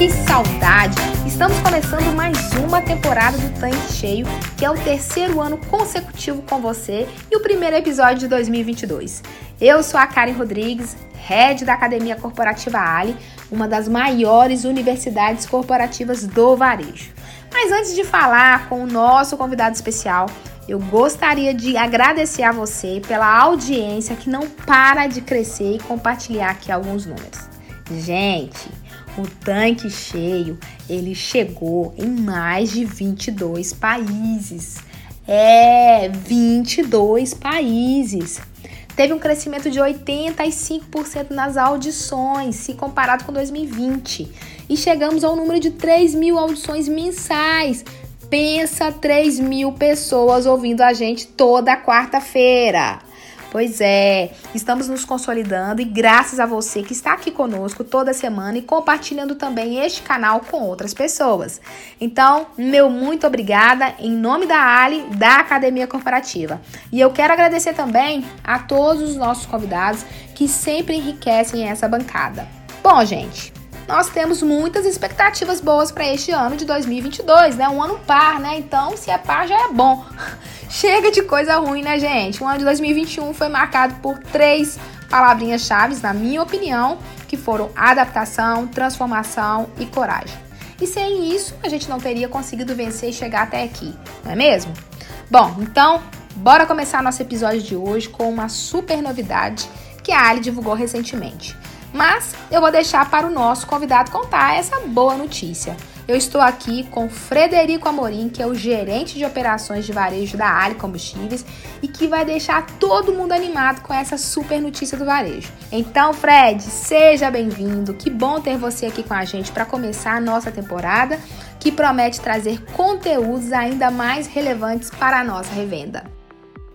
Que saudade! Estamos começando mais uma temporada do Tanque Cheio, que é o terceiro ano consecutivo com você e o primeiro episódio de 2022. Eu sou a Karen Rodrigues, head da Academia Corporativa Ali, uma das maiores universidades corporativas do varejo. Mas antes de falar com o nosso convidado especial, eu gostaria de agradecer a você pela audiência que não para de crescer e compartilhar aqui alguns números. Gente, o tanque cheio, ele chegou em mais de 22 países. É, 22 países. Teve um crescimento de 85% nas audições, se comparado com 2020. E chegamos ao número de 3 mil audições mensais. Pensa 3 mil pessoas ouvindo a gente toda quarta-feira. Pois é, estamos nos consolidando e graças a você que está aqui conosco toda semana e compartilhando também este canal com outras pessoas. Então, meu muito obrigada em nome da Ali, da Academia Corporativa. E eu quero agradecer também a todos os nossos convidados que sempre enriquecem essa bancada. Bom, gente, nós temos muitas expectativas boas para este ano de 2022, né? Um ano par, né? Então, se é par já é bom. Chega de coisa ruim, né, gente? O ano de 2021 foi marcado por três palavrinhas-chave, na minha opinião, que foram adaptação, transformação e coragem. E sem isso, a gente não teria conseguido vencer e chegar até aqui, não é mesmo? Bom, então, bora começar nosso episódio de hoje com uma super novidade que a Ali divulgou recentemente. Mas eu vou deixar para o nosso convidado contar essa boa notícia. Eu estou aqui com Frederico Amorim, que é o gerente de operações de varejo da Ali Combustíveis e que vai deixar todo mundo animado com essa super notícia do varejo. Então, Fred, seja bem-vindo. Que bom ter você aqui com a gente para começar a nossa temporada, que promete trazer conteúdos ainda mais relevantes para a nossa revenda.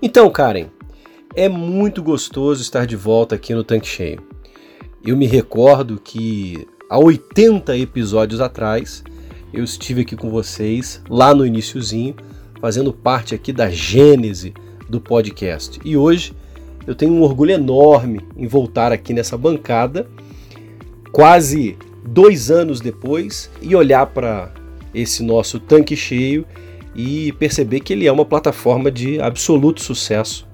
Então, Karen, é muito gostoso estar de volta aqui no Tanque Cheio. Eu me recordo que há 80 episódios atrás eu estive aqui com vocês lá no iníciozinho, fazendo parte aqui da gênese do podcast. E hoje eu tenho um orgulho enorme em voltar aqui nessa bancada, quase dois anos depois, e olhar para esse nosso tanque cheio e perceber que ele é uma plataforma de absoluto sucesso,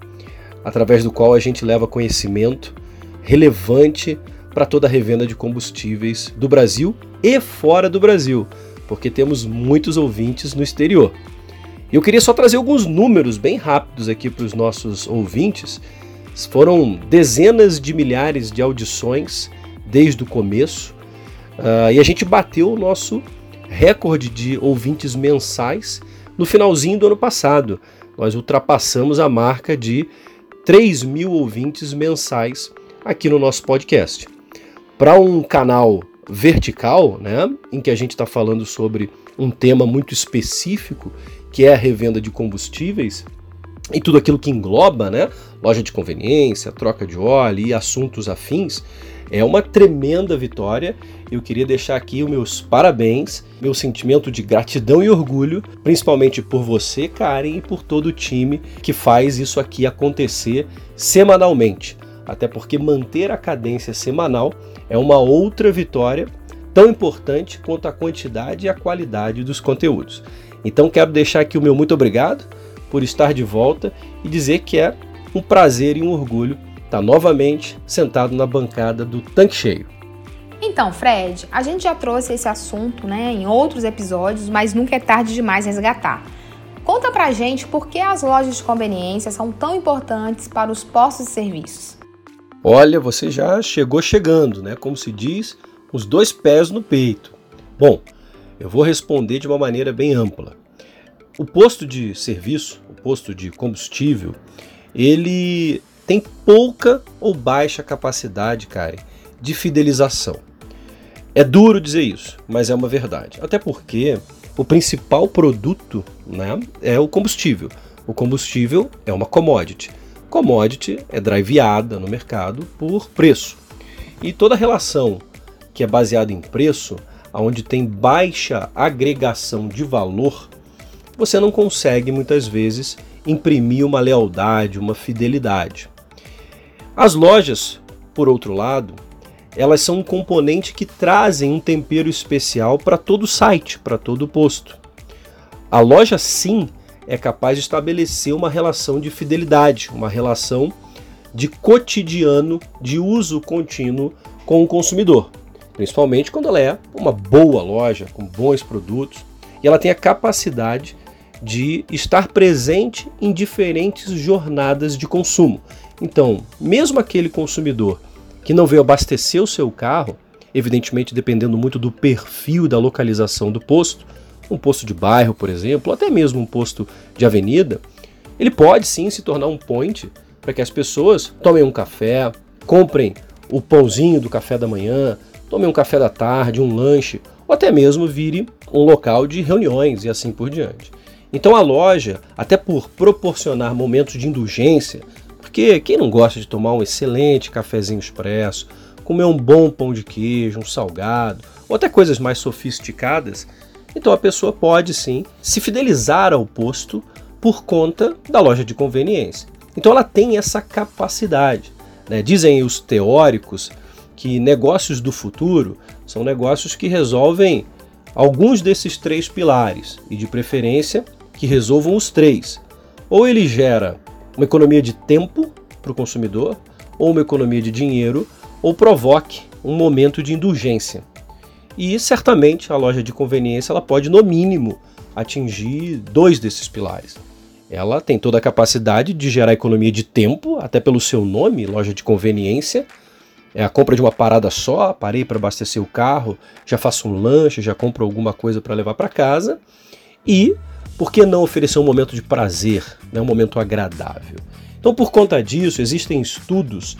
através do qual a gente leva conhecimento relevante para toda a revenda de combustíveis do Brasil e fora do Brasil porque temos muitos ouvintes no exterior. E eu queria só trazer alguns números bem rápidos aqui para os nossos ouvintes. Foram dezenas de milhares de audições desde o começo uh, e a gente bateu o nosso recorde de ouvintes mensais no finalzinho do ano passado. Nós ultrapassamos a marca de 3 mil ouvintes mensais aqui no nosso podcast. Para um canal vertical, né, em que a gente está falando sobre um tema muito específico, que é a revenda de combustíveis, e tudo aquilo que engloba, né, loja de conveniência, troca de óleo e assuntos afins, é uma tremenda vitória. Eu queria deixar aqui os meus parabéns, meu sentimento de gratidão e orgulho, principalmente por você, Karen, e por todo o time que faz isso aqui acontecer semanalmente. Até porque manter a cadência semanal é uma outra vitória tão importante quanto a quantidade e a qualidade dos conteúdos. Então quero deixar aqui o meu muito obrigado por estar de volta e dizer que é um prazer e um orgulho estar novamente sentado na bancada do Tanque Cheio. Então, Fred, a gente já trouxe esse assunto né, em outros episódios, mas nunca é tarde demais resgatar. Conta pra gente por que as lojas de conveniência são tão importantes para os postos de serviços. Olha, você já chegou chegando, né? Como se diz, os dois pés no peito. Bom, eu vou responder de uma maneira bem ampla. O posto de serviço, o posto de combustível, ele tem pouca ou baixa capacidade, cara, de fidelização. É duro dizer isso, mas é uma verdade. Até porque o principal produto né, é o combustível. O combustível é uma commodity. Commodity é driveada no mercado por preço. E toda relação que é baseada em preço, onde tem baixa agregação de valor, você não consegue muitas vezes imprimir uma lealdade, uma fidelidade. As lojas, por outro lado, elas são um componente que trazem um tempero especial para todo site, para todo posto. A loja sim é capaz de estabelecer uma relação de fidelidade, uma relação de cotidiano, de uso contínuo com o consumidor, principalmente quando ela é uma boa loja, com bons produtos, e ela tem a capacidade de estar presente em diferentes jornadas de consumo. Então, mesmo aquele consumidor que não veio abastecer o seu carro, evidentemente dependendo muito do perfil da localização do posto, um posto de bairro, por exemplo, ou até mesmo um posto de avenida, ele pode sim se tornar um point para que as pessoas tomem um café, comprem o pãozinho do café da manhã, tomem um café da tarde, um lanche, ou até mesmo vire um local de reuniões e assim por diante. Então a loja, até por proporcionar momentos de indulgência, porque quem não gosta de tomar um excelente cafezinho expresso, comer um bom pão de queijo, um salgado, ou até coisas mais sofisticadas, então a pessoa pode sim se fidelizar ao posto por conta da loja de conveniência. Então ela tem essa capacidade. Né? Dizem os teóricos que negócios do futuro são negócios que resolvem alguns desses três pilares e, de preferência, que resolvam os três. Ou ele gera uma economia de tempo para o consumidor, ou uma economia de dinheiro, ou provoque um momento de indulgência. E certamente a loja de conveniência ela pode, no mínimo, atingir dois desses pilares. Ela tem toda a capacidade de gerar economia de tempo, até pelo seu nome, loja de conveniência. É a compra de uma parada só, parei para abastecer o carro, já faço um lanche, já compro alguma coisa para levar para casa. E por que não oferecer um momento de prazer, né, um momento agradável? Então, por conta disso, existem estudos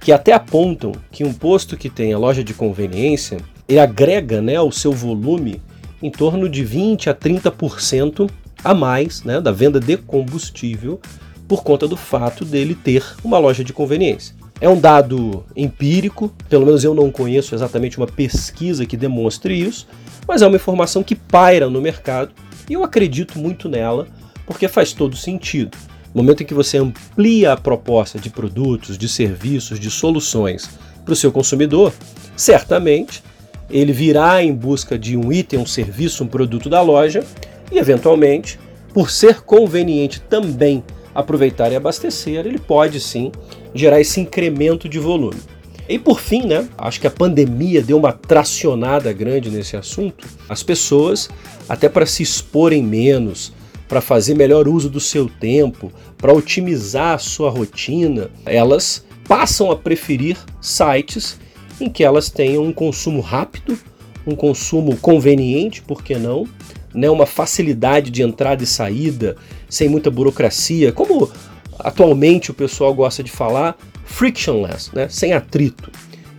que até apontam que um posto que tem a loja de conveniência, ele agrega né, ao seu volume em torno de 20 a 30% a mais né, da venda de combustível por conta do fato dele ter uma loja de conveniência. É um dado empírico, pelo menos eu não conheço exatamente uma pesquisa que demonstre isso, mas é uma informação que paira no mercado e eu acredito muito nela, porque faz todo sentido. No momento em que você amplia a proposta de produtos, de serviços, de soluções para o seu consumidor, certamente ele virá em busca de um item, um serviço, um produto da loja e, eventualmente, por ser conveniente também aproveitar e abastecer, ele pode sim gerar esse incremento de volume. E por fim, né, acho que a pandemia deu uma tracionada grande nesse assunto. As pessoas, até para se exporem menos, para fazer melhor uso do seu tempo, para otimizar a sua rotina, elas passam a preferir sites em que elas tenham um consumo rápido, um consumo conveniente, por que não? Né, uma facilidade de entrada e saída, sem muita burocracia, como atualmente o pessoal gosta de falar, frictionless, né? sem atrito.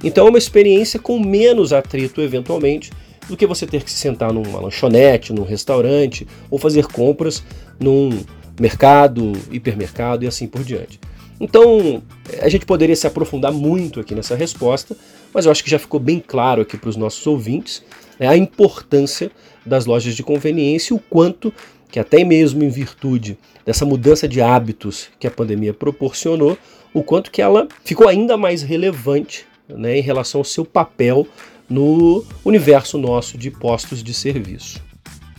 Então é uma experiência com menos atrito, eventualmente, do que você ter que se sentar numa lanchonete, num restaurante ou fazer compras num mercado, hipermercado e assim por diante. Então, a gente poderia se aprofundar muito aqui nessa resposta, mas eu acho que já ficou bem claro aqui para os nossos ouvintes né, a importância das lojas de conveniência e o quanto que até mesmo em virtude dessa mudança de hábitos que a pandemia proporcionou, o quanto que ela ficou ainda mais relevante né, em relação ao seu papel no universo nosso de postos de serviço.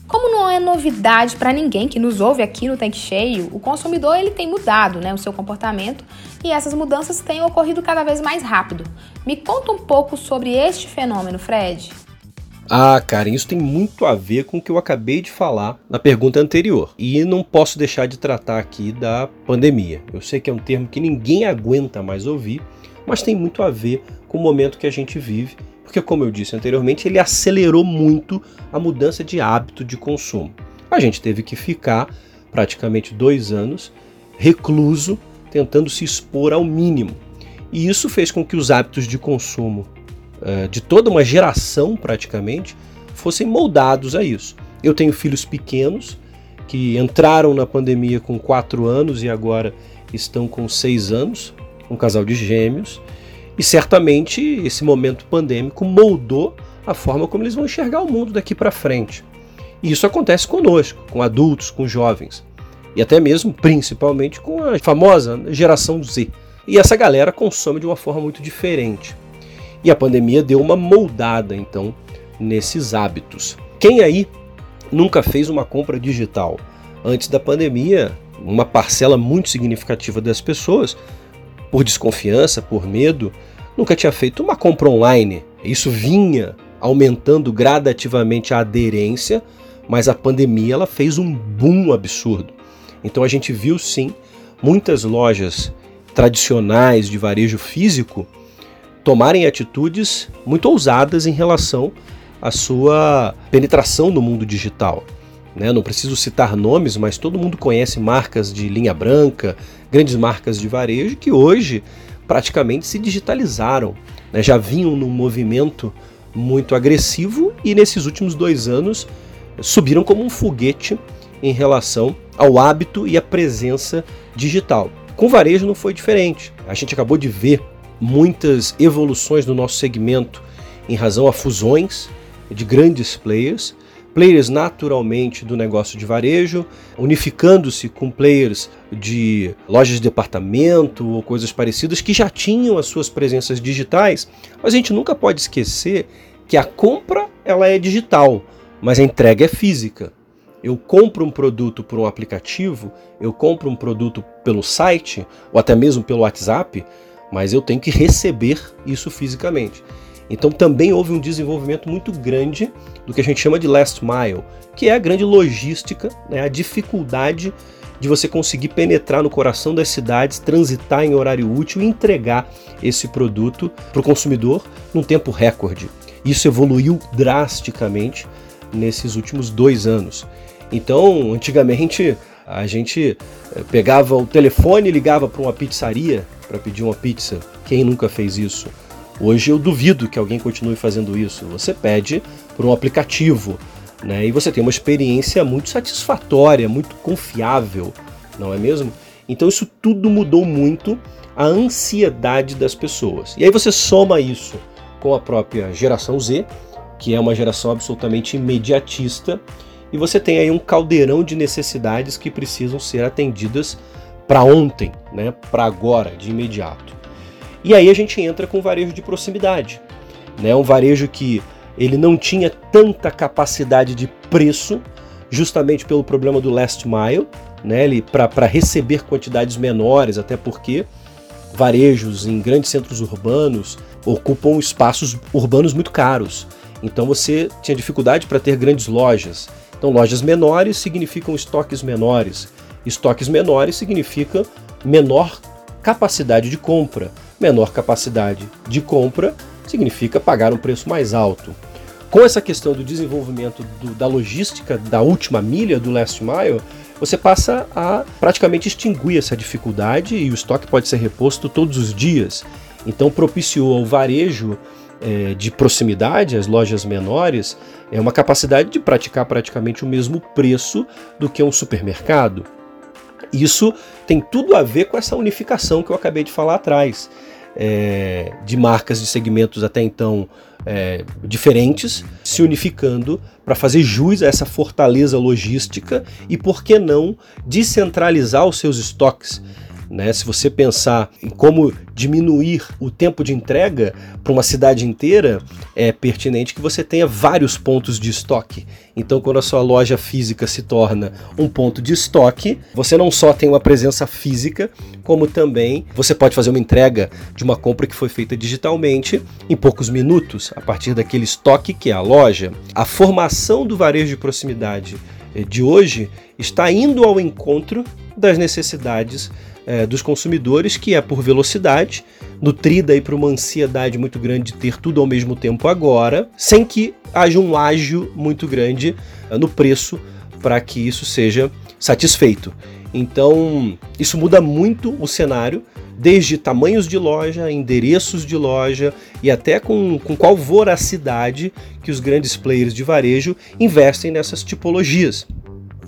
Como não é novidade para ninguém que nos ouve aqui no Tanque Cheio, o consumidor ele tem mudado né, o seu comportamento e essas mudanças têm ocorrido cada vez mais rápido. Me conta um pouco sobre este fenômeno, Fred. Ah, Karen, isso tem muito a ver com o que eu acabei de falar na pergunta anterior. E não posso deixar de tratar aqui da pandemia. Eu sei que é um termo que ninguém aguenta mais ouvir, mas tem muito a ver com o momento que a gente vive, porque, como eu disse anteriormente, ele acelerou muito a mudança de hábito de consumo. A gente teve que ficar praticamente dois anos recluso, tentando se expor ao mínimo. E isso fez com que os hábitos de consumo uh, de toda uma geração praticamente fossem moldados a isso. Eu tenho filhos pequenos que entraram na pandemia com 4 anos e agora estão com 6 anos, um casal de gêmeos, e certamente esse momento pandêmico moldou a forma como eles vão enxergar o mundo daqui para frente. E isso acontece conosco, com adultos, com jovens, e até mesmo, principalmente, com a famosa geração Z. E essa galera consome de uma forma muito diferente. E a pandemia deu uma moldada, então, nesses hábitos. Quem aí nunca fez uma compra digital? Antes da pandemia, uma parcela muito significativa das pessoas, por desconfiança, por medo, nunca tinha feito uma compra online. Isso vinha aumentando gradativamente a aderência, mas a pandemia ela fez um boom absurdo. Então a gente viu sim muitas lojas tradicionais de varejo físico tomarem atitudes muito ousadas em relação à sua penetração no mundo digital. Né? Não preciso citar nomes, mas todo mundo conhece marcas de linha branca, grandes marcas de varejo que hoje praticamente se digitalizaram. Né? Já vinham num movimento muito agressivo e nesses últimos dois anos subiram como um foguete em relação ao hábito e à presença digital. Com varejo não foi diferente. A gente acabou de ver muitas evoluções no nosso segmento em razão a fusões de grandes players, players naturalmente do negócio de varejo, unificando-se com players de lojas de departamento ou coisas parecidas que já tinham as suas presenças digitais, mas a gente nunca pode esquecer que a compra ela é digital, mas a entrega é física. Eu compro um produto por um aplicativo, eu compro um produto pelo site ou até mesmo pelo WhatsApp, mas eu tenho que receber isso fisicamente. Então também houve um desenvolvimento muito grande do que a gente chama de last mile, que é a grande logística, né, a dificuldade de você conseguir penetrar no coração das cidades, transitar em horário útil e entregar esse produto para o consumidor num tempo recorde. Isso evoluiu drasticamente nesses últimos dois anos. Então, antigamente, a gente eh, pegava o telefone e ligava para uma pizzaria para pedir uma pizza. Quem nunca fez isso? Hoje eu duvido que alguém continue fazendo isso. Você pede por um aplicativo, né? E você tem uma experiência muito satisfatória, muito confiável, não é mesmo? Então isso tudo mudou muito a ansiedade das pessoas. E aí você soma isso com a própria geração Z, que é uma geração absolutamente imediatista, e você tem aí um caldeirão de necessidades que precisam ser atendidas para ontem, né, para agora, de imediato. E aí a gente entra com o varejo de proximidade, né, um varejo que ele não tinha tanta capacidade de preço, justamente pelo problema do last mile, né, para receber quantidades menores, até porque varejos em grandes centros urbanos ocupam espaços urbanos muito caros. Então você tinha dificuldade para ter grandes lojas. Então lojas menores significam estoques menores. Estoques menores significa menor capacidade de compra. Menor capacidade de compra significa pagar um preço mais alto. Com essa questão do desenvolvimento do, da logística da última milha do last mile, você passa a praticamente extinguir essa dificuldade e o estoque pode ser reposto todos os dias. Então propiciou ao varejo é, de proximidade, as lojas menores, é uma capacidade de praticar praticamente o mesmo preço do que um supermercado. Isso tem tudo a ver com essa unificação que eu acabei de falar atrás, é, de marcas de segmentos até então é, diferentes se unificando para fazer jus a essa fortaleza logística e, por que não, descentralizar os seus estoques. Né? Se você pensar em como diminuir o tempo de entrega para uma cidade inteira, é pertinente que você tenha vários pontos de estoque. Então, quando a sua loja física se torna um ponto de estoque, você não só tem uma presença física, como também você pode fazer uma entrega de uma compra que foi feita digitalmente em poucos minutos, a partir daquele estoque que é a loja. A formação do varejo de proximidade eh, de hoje está indo ao encontro das necessidades é, dos consumidores, que é por velocidade, nutrida aí por uma ansiedade muito grande de ter tudo ao mesmo tempo agora, sem que haja um ágio muito grande é, no preço para que isso seja satisfeito. Então, isso muda muito o cenário desde tamanhos de loja, endereços de loja e até com, com qual voracidade que os grandes players de varejo investem nessas tipologias.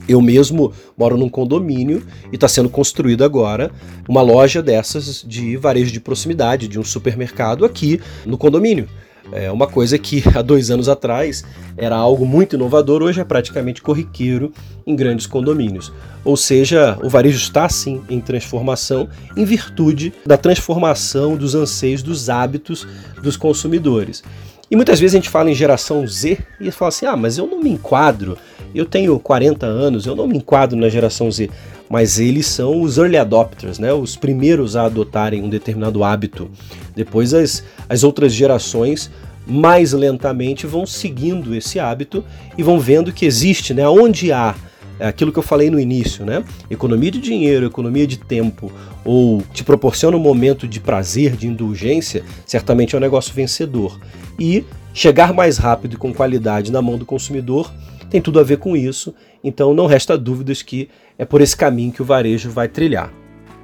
Eu mesmo moro num condomínio e está sendo construído agora uma loja dessas de varejo de proximidade, de um supermercado aqui no condomínio. É uma coisa que há dois anos atrás era algo muito inovador, hoje é praticamente corriqueiro em grandes condomínios. Ou seja, o varejo está sim em transformação em virtude da transformação dos anseios, dos hábitos dos consumidores. E muitas vezes a gente fala em geração Z e fala assim: ah, mas eu não me enquadro, eu tenho 40 anos, eu não me enquadro na geração Z. Mas eles são os early adopters, né? os primeiros a adotarem um determinado hábito. Depois as, as outras gerações mais lentamente vão seguindo esse hábito e vão vendo que existe, né? onde há é aquilo que eu falei no início, né? Economia de dinheiro, economia de tempo, ou te proporciona um momento de prazer, de indulgência, certamente é um negócio vencedor. E chegar mais rápido e com qualidade na mão do consumidor tem tudo a ver com isso, então não resta dúvidas que é por esse caminho que o varejo vai trilhar.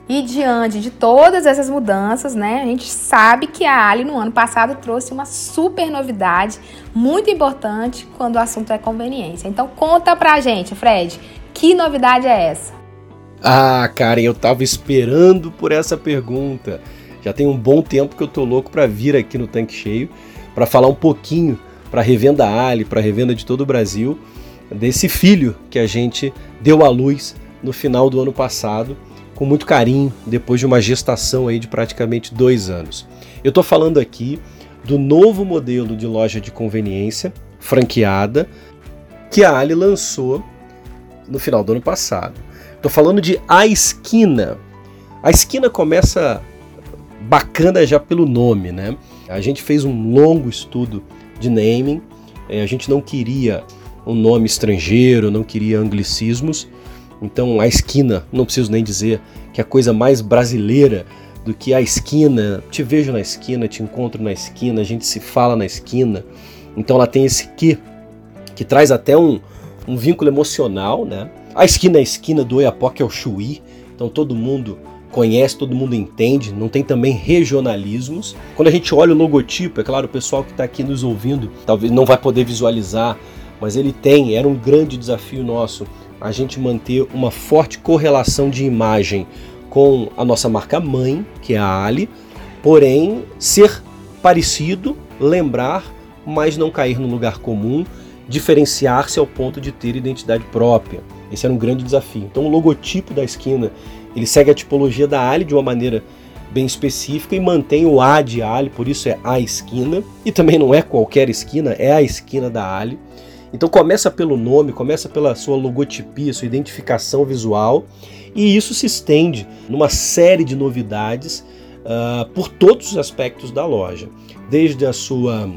E diante de todas essas mudanças, né, a gente sabe que a Ali no ano passado trouxe uma super novidade, muito importante quando o assunto é conveniência. Então conta pra gente, Fred, que novidade é essa? Ah, Karen, eu tava esperando por essa pergunta. Já tem um bom tempo que eu tô louco para vir aqui no Tanque Cheio para falar um pouquinho para revenda Ali, para revenda de todo o Brasil, desse filho que a gente deu à luz no final do ano passado com muito carinho, depois de uma gestação aí de praticamente dois anos. Eu estou falando aqui do novo modelo de loja de conveniência franqueada que a Ali lançou no final do ano passado. Estou falando de A Esquina. A Esquina começa bacana já pelo nome, né? A gente fez um longo estudo de naming, eh, a gente não queria um nome estrangeiro, não queria anglicismos, então a esquina, não preciso nem dizer que é a coisa mais brasileira do que a esquina. Te vejo na esquina, te encontro na esquina, a gente se fala na esquina. Então ela tem esse que que traz até um, um vínculo emocional, né? A esquina é a esquina do Oiapoque é o Chuí, então todo mundo conhece, todo mundo entende, não tem também regionalismos. Quando a gente olha o logotipo, é claro, o pessoal que está aqui nos ouvindo talvez não vai poder visualizar, mas ele tem, era um grande desafio nosso a gente manter uma forte correlação de imagem com a nossa marca mãe, que é a Ali, porém ser parecido, lembrar, mas não cair no lugar comum, diferenciar-se ao ponto de ter identidade própria. Esse era um grande desafio. Então o logotipo da esquina, ele segue a tipologia da Ali de uma maneira bem específica e mantém o A de Ali, por isso é a esquina, e também não é qualquer esquina, é a esquina da Ali. Então começa pelo nome, começa pela sua logotipia, sua identificação visual, e isso se estende numa série de novidades uh, por todos os aspectos da loja, desde a sua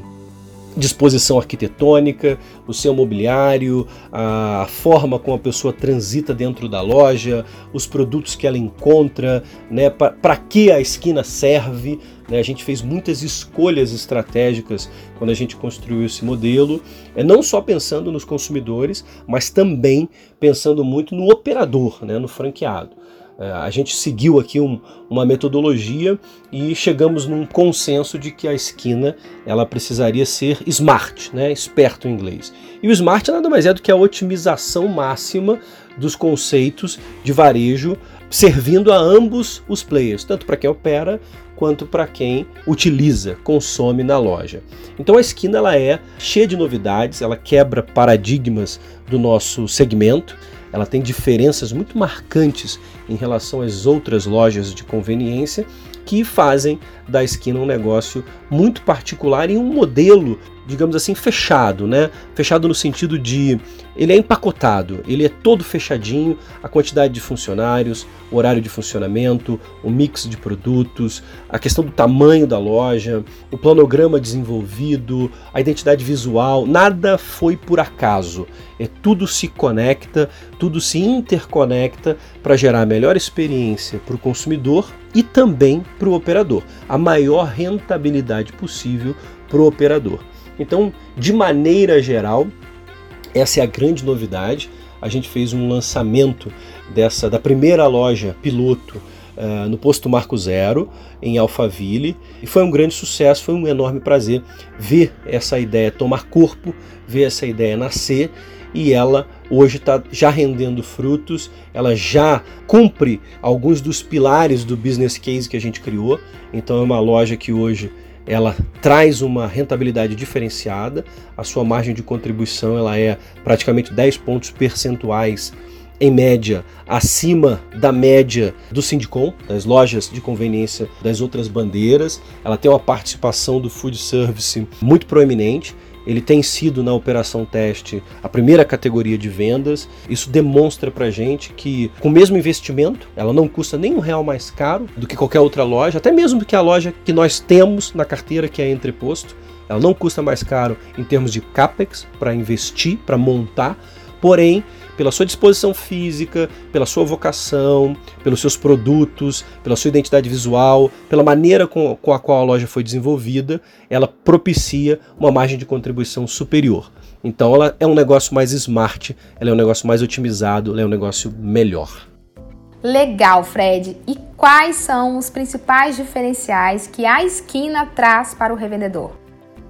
disposição arquitetônica, o seu mobiliário, a forma como a pessoa transita dentro da loja, os produtos que ela encontra, né, para que a esquina serve. Né, a gente fez muitas escolhas estratégicas quando a gente construiu esse modelo, é não só pensando nos consumidores, mas também pensando muito no operador, né, no franqueado. É, a gente seguiu aqui um, uma metodologia e chegamos num consenso de que a esquina ela precisaria ser smart, né, esperto em inglês. E o smart nada mais é do que a otimização máxima dos conceitos de varejo, servindo a ambos os players, tanto para quem opera quanto para quem utiliza, consome na loja. Então a esquina ela é cheia de novidades, ela quebra paradigmas do nosso segmento ela tem diferenças muito marcantes em relação às outras lojas de conveniência que fazem da esquina um negócio muito particular e um modelo digamos assim, fechado, né? Fechado no sentido de ele é empacotado, ele é todo fechadinho, a quantidade de funcionários, o horário de funcionamento, o mix de produtos, a questão do tamanho da loja, o planograma desenvolvido, a identidade visual, nada foi por acaso. É tudo se conecta, tudo se interconecta para gerar a melhor experiência para o consumidor e também para o operador, a maior rentabilidade possível para o operador. Então, de maneira geral, essa é a grande novidade. A gente fez um lançamento dessa da primeira loja piloto uh, no posto Marco Zero, em Alphaville, e foi um grande sucesso, foi um enorme prazer ver essa ideia tomar corpo, ver essa ideia nascer e ela hoje está já rendendo frutos, ela já cumpre alguns dos pilares do business case que a gente criou. Então é uma loja que hoje ela traz uma rentabilidade diferenciada, a sua margem de contribuição ela é praticamente 10 pontos percentuais em média acima da média do Sindicom, das lojas de conveniência das outras bandeiras. Ela tem uma participação do food service muito proeminente ele tem sido na operação teste a primeira categoria de vendas. Isso demonstra para gente que com o mesmo investimento, ela não custa nem um real mais caro do que qualquer outra loja, até mesmo do que a loja que nós temos na carteira que é entreposto. Ela não custa mais caro em termos de capex para investir, para montar, porém pela sua disposição física, pela sua vocação, pelos seus produtos, pela sua identidade visual, pela maneira com, com a qual a loja foi desenvolvida, ela propicia uma margem de contribuição superior. Então ela é um negócio mais smart, ela é um negócio mais otimizado, ela é um negócio melhor. Legal, Fred. E quais são os principais diferenciais que a esquina traz para o revendedor?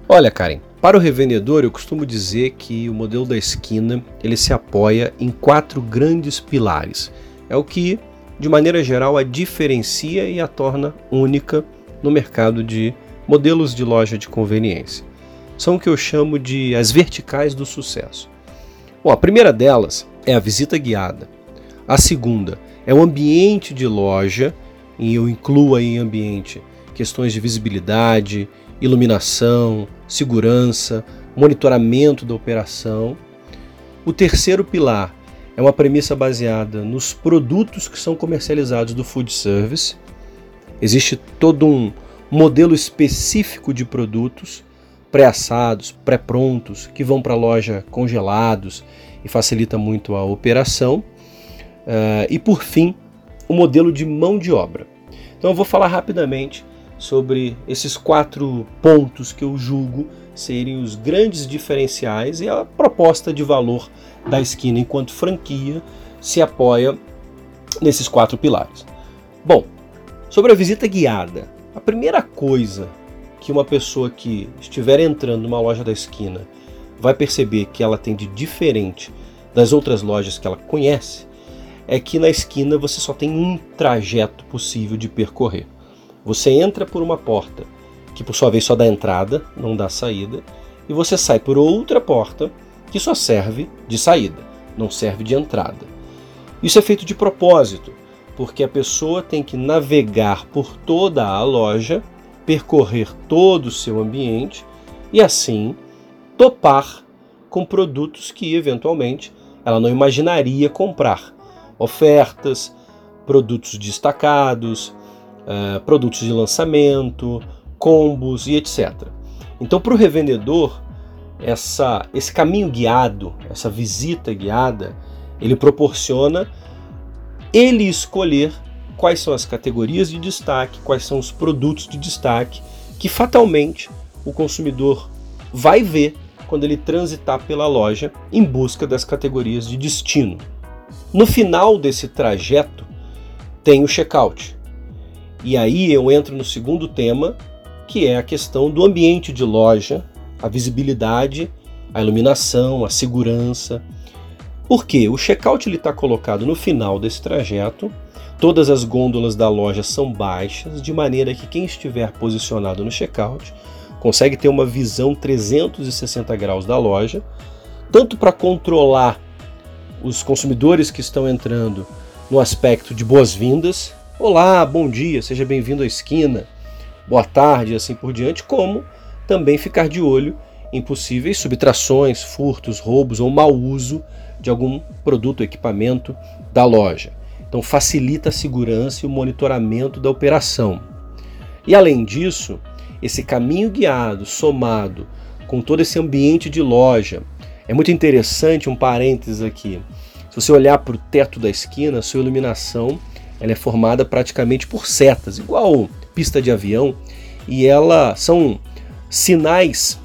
Olha, Karen, para o revendedor, eu costumo dizer que o modelo da esquina ele se apoia em quatro grandes pilares. É o que, de maneira geral, a diferencia e a torna única no mercado de modelos de loja de conveniência. São o que eu chamo de as verticais do sucesso. Bom, a primeira delas é a visita guiada. A segunda é o ambiente de loja, e eu incluo aí em ambiente questões de visibilidade, iluminação, segurança, monitoramento da operação. O terceiro pilar é uma premissa baseada nos produtos que são comercializados do food service. Existe todo um modelo específico de produtos pré-assados, pré-prontos, que vão para a loja congelados e facilita muito a operação. Uh, e por fim, o modelo de mão de obra. Então eu vou falar rapidamente sobre esses quatro pontos que eu julgo serem os grandes diferenciais e a proposta de valor da esquina enquanto franquia se apoia nesses quatro pilares. Bom, sobre a visita guiada, a primeira coisa que uma pessoa que estiver entrando numa loja da esquina vai perceber que ela tem de diferente das outras lojas que ela conhece é que na esquina você só tem um trajeto possível de percorrer. Você entra por uma porta, que por sua vez só dá entrada, não dá saída, e você sai por outra porta, que só serve de saída, não serve de entrada. Isso é feito de propósito, porque a pessoa tem que navegar por toda a loja, percorrer todo o seu ambiente e assim topar com produtos que eventualmente ela não imaginaria comprar. Ofertas, produtos destacados, uh, produtos de lançamento, combos e etc. Então, para o revendedor, essa, esse caminho guiado, essa visita guiada, ele proporciona ele escolher quais são as categorias de destaque, quais são os produtos de destaque que fatalmente o consumidor vai ver quando ele transitar pela loja em busca das categorias de destino. No final desse trajeto tem o checkout, e aí eu entro no segundo tema, que é a questão do ambiente de loja, a visibilidade, a iluminação, a segurança. Porque o checkout está colocado no final desse trajeto, todas as gôndolas da loja são baixas, de maneira que quem estiver posicionado no checkout consegue ter uma visão 360 graus da loja, tanto para controlar os consumidores que estão entrando no aspecto de boas-vindas, Olá, bom dia, seja bem-vindo à esquina, boa tarde, assim por diante, como também ficar de olho em possíveis subtrações, furtos, roubos ou mau uso de algum produto ou equipamento da loja. Então facilita a segurança e o monitoramento da operação. E além disso, esse caminho guiado, somado com todo esse ambiente de loja, é muito interessante um parênteses aqui. Se você olhar para o teto da esquina, sua iluminação ela é formada praticamente por setas, igual pista de avião, e ela são sinais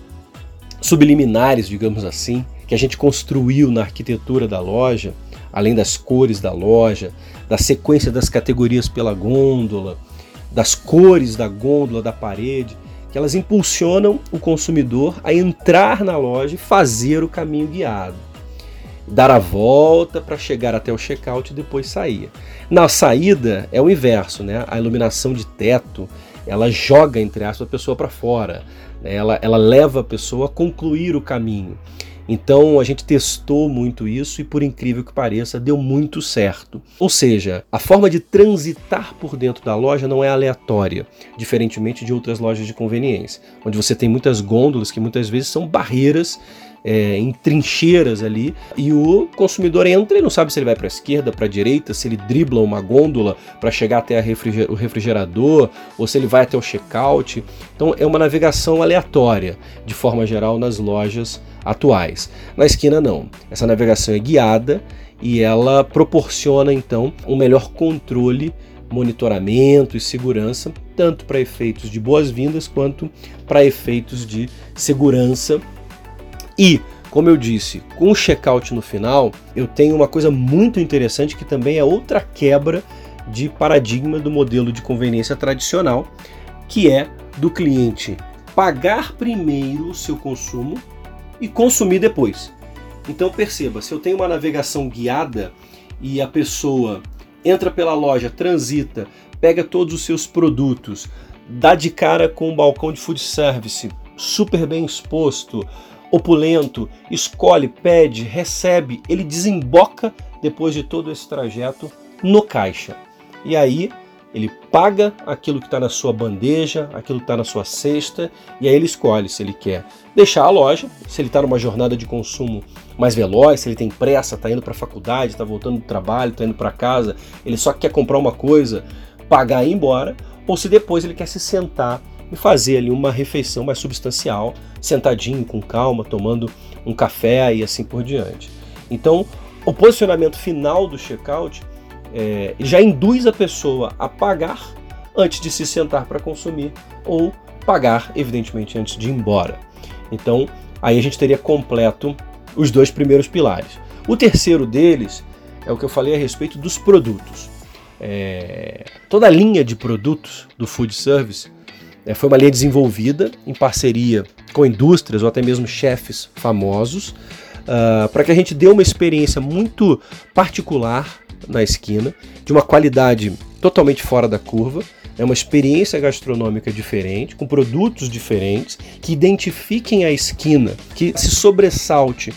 subliminares, digamos assim, que a gente construiu na arquitetura da loja além das cores da loja, da sequência das categorias pela gôndola, das cores da gôndola, da parede, que elas impulsionam o consumidor a entrar na loja e fazer o caminho guiado. Dar a volta para chegar até o checkout e depois sair. Na saída é o inverso, né? A iluminação de teto, ela joga, entre aspas, a pessoa para fora. Né? Ela, ela leva a pessoa a concluir o caminho. Então a gente testou muito isso e, por incrível que pareça, deu muito certo. Ou seja, a forma de transitar por dentro da loja não é aleatória, diferentemente de outras lojas de conveniência, onde você tem muitas gôndolas que muitas vezes são barreiras é, em trincheiras ali e o consumidor entra e não sabe se ele vai para a esquerda, para a direita, se ele dribla uma gôndola para chegar até refriger o refrigerador ou se ele vai até o checkout. Então é uma navegação aleatória, de forma geral, nas lojas atuais. Na esquina, não. Essa navegação é guiada e ela proporciona então um melhor controle monitoramento e segurança, tanto para efeitos de boas-vindas quanto para efeitos de segurança e, como eu disse, com o checkout no final, eu tenho uma coisa muito interessante que também é outra quebra de paradigma do modelo de conveniência tradicional, que é do cliente pagar primeiro o seu consumo e consumir depois. Então perceba, se eu tenho uma navegação guiada e a pessoa entra pela loja, transita, pega todos os seus produtos, dá de cara com um balcão de food service super bem exposto, opulento, escolhe, pede, recebe, ele desemboca depois de todo esse trajeto no caixa. E aí ele paga aquilo que está na sua bandeja, aquilo que está na sua cesta, e aí ele escolhe se ele quer deixar a loja, se ele está numa jornada de consumo mais veloz, se ele tem pressa, está indo para a faculdade, está voltando do trabalho, está indo para casa, ele só quer comprar uma coisa, pagar e ir embora, ou se depois ele quer se sentar e fazer ali uma refeição mais substancial, sentadinho, com calma, tomando um café e assim por diante. Então, o posicionamento final do checkout é, já induz a pessoa a pagar antes de se sentar para consumir ou pagar, evidentemente, antes de ir embora. Então, aí a gente teria completo os dois primeiros pilares. O terceiro deles é o que eu falei a respeito dos produtos. É, toda a linha de produtos do food service foi uma linha desenvolvida em parceria com indústrias ou até mesmo chefes famosos, uh, para que a gente dê uma experiência muito particular na esquina, de uma qualidade totalmente fora da curva, é uma experiência gastronômica diferente, com produtos diferentes, que identifiquem a esquina, que se sobressalte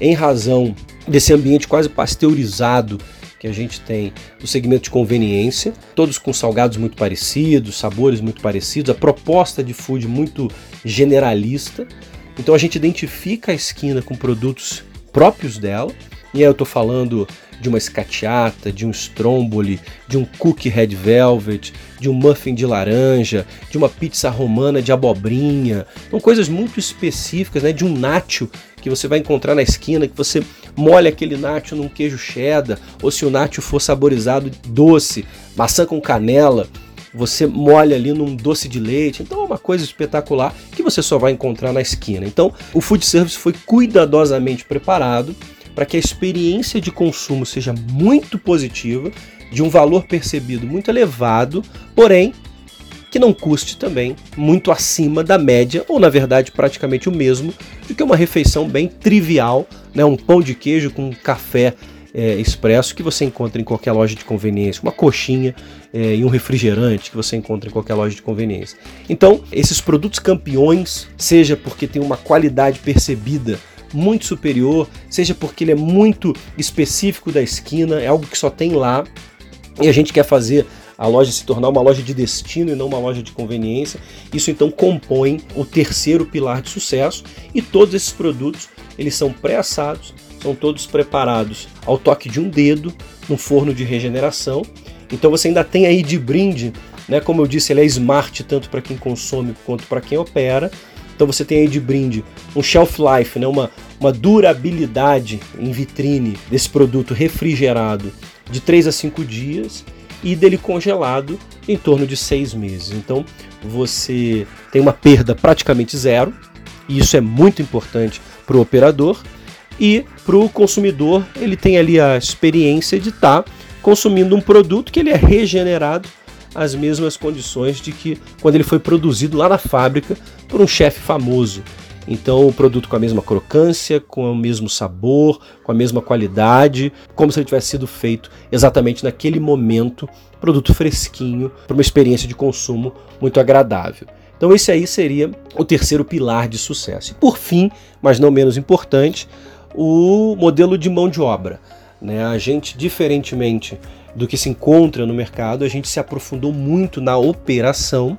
em razão desse ambiente quase pasteurizado que a gente tem no segmento de conveniência, todos com salgados muito parecidos, sabores muito parecidos, a proposta de food muito generalista. Então a gente identifica a esquina com produtos próprios dela, e aí eu estou falando de uma escatiata, de um stromboli, de um cookie red velvet, de um muffin de laranja, de uma pizza romana de abobrinha. São coisas muito específicas, né? De um nacho que você vai encontrar na esquina, que você molha aquele nacho num queijo cheddar, ou se o nacho for saborizado doce, maçã com canela, você molha ali num doce de leite. Então é uma coisa espetacular que você só vai encontrar na esquina. Então o food service foi cuidadosamente preparado para que a experiência de consumo seja muito positiva, de um valor percebido muito elevado, porém que não custe também muito acima da média, ou na verdade praticamente o mesmo, do que uma refeição bem trivial, né? um pão de queijo com café é, expresso que você encontra em qualquer loja de conveniência, uma coxinha é, e um refrigerante que você encontra em qualquer loja de conveniência. Então, esses produtos campeões, seja porque tem uma qualidade percebida muito superior, seja porque ele é muito específico da esquina, é algo que só tem lá, e a gente quer fazer a loja se tornar uma loja de destino e não uma loja de conveniência. Isso então compõe o terceiro pilar de sucesso e todos esses produtos eles são pré-assados, são todos preparados ao toque de um dedo no forno de regeneração. Então você ainda tem aí de brinde, né? Como eu disse, ele é smart tanto para quem consome quanto para quem opera. Então você tem aí de brinde um shelf life, né? uma, uma durabilidade em vitrine desse produto refrigerado de 3 a 5 dias e dele congelado em torno de seis meses. Então você tem uma perda praticamente zero, e isso é muito importante para o operador. e para o consumidor ele tem ali a experiência de estar tá consumindo um produto que ele é regenerado às mesmas condições de que quando ele foi produzido lá na fábrica por um chefe famoso. Então, o produto com a mesma crocância, com o mesmo sabor, com a mesma qualidade, como se ele tivesse sido feito exatamente naquele momento, produto fresquinho, para uma experiência de consumo muito agradável. Então, esse aí seria o terceiro pilar de sucesso. E por fim, mas não menos importante, o modelo de mão de obra. Né? A gente, diferentemente do que se encontra no mercado, a gente se aprofundou muito na operação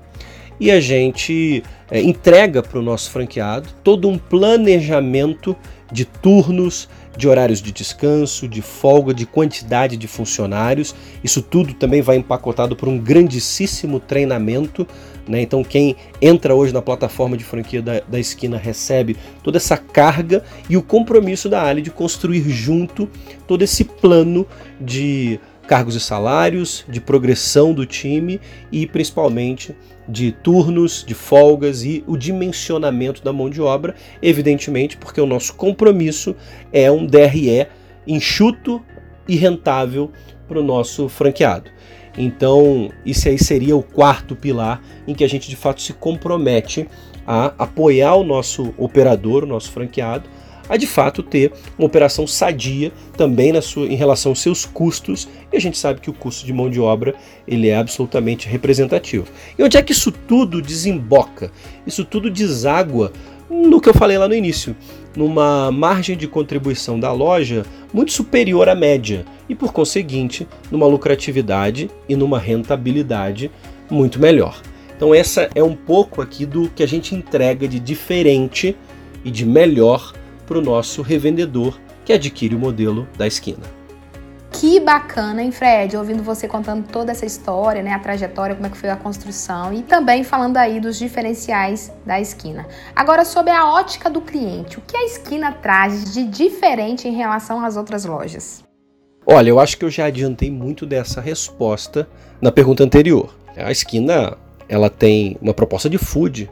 e a gente é, entrega para o nosso franqueado todo um planejamento de turnos, de horários de descanso, de folga, de quantidade de funcionários. Isso tudo também vai empacotado por um grandíssimo treinamento. Né? Então, quem entra hoje na plataforma de franquia da, da esquina recebe toda essa carga e o compromisso da Ali de construir junto todo esse plano de cargos e salários, de progressão do time e principalmente de turnos, de folgas e o dimensionamento da mão de obra, evidentemente, porque o nosso compromisso é um DRE enxuto e rentável para o nosso franqueado. Então, isso aí seria o quarto pilar em que a gente de fato se compromete a apoiar o nosso operador, o nosso franqueado, a de fato ter uma operação sadia também na sua, em relação aos seus custos, e a gente sabe que o custo de mão de obra ele é absolutamente representativo. E onde é que isso tudo desemboca? Isso tudo deságua no que eu falei lá no início, numa margem de contribuição da loja muito superior à média e, por conseguinte, numa lucratividade e numa rentabilidade muito melhor. Então, essa é um pouco aqui do que a gente entrega de diferente e de melhor para o nosso revendedor que adquire o modelo da esquina. Que bacana, hein, Fred? Ouvindo você contando toda essa história, né, a trajetória, como é que foi a construção e também falando aí dos diferenciais da esquina. Agora, sobre a ótica do cliente, o que a esquina traz de diferente em relação às outras lojas? Olha, eu acho que eu já adiantei muito dessa resposta na pergunta anterior. A esquina, ela tem uma proposta de food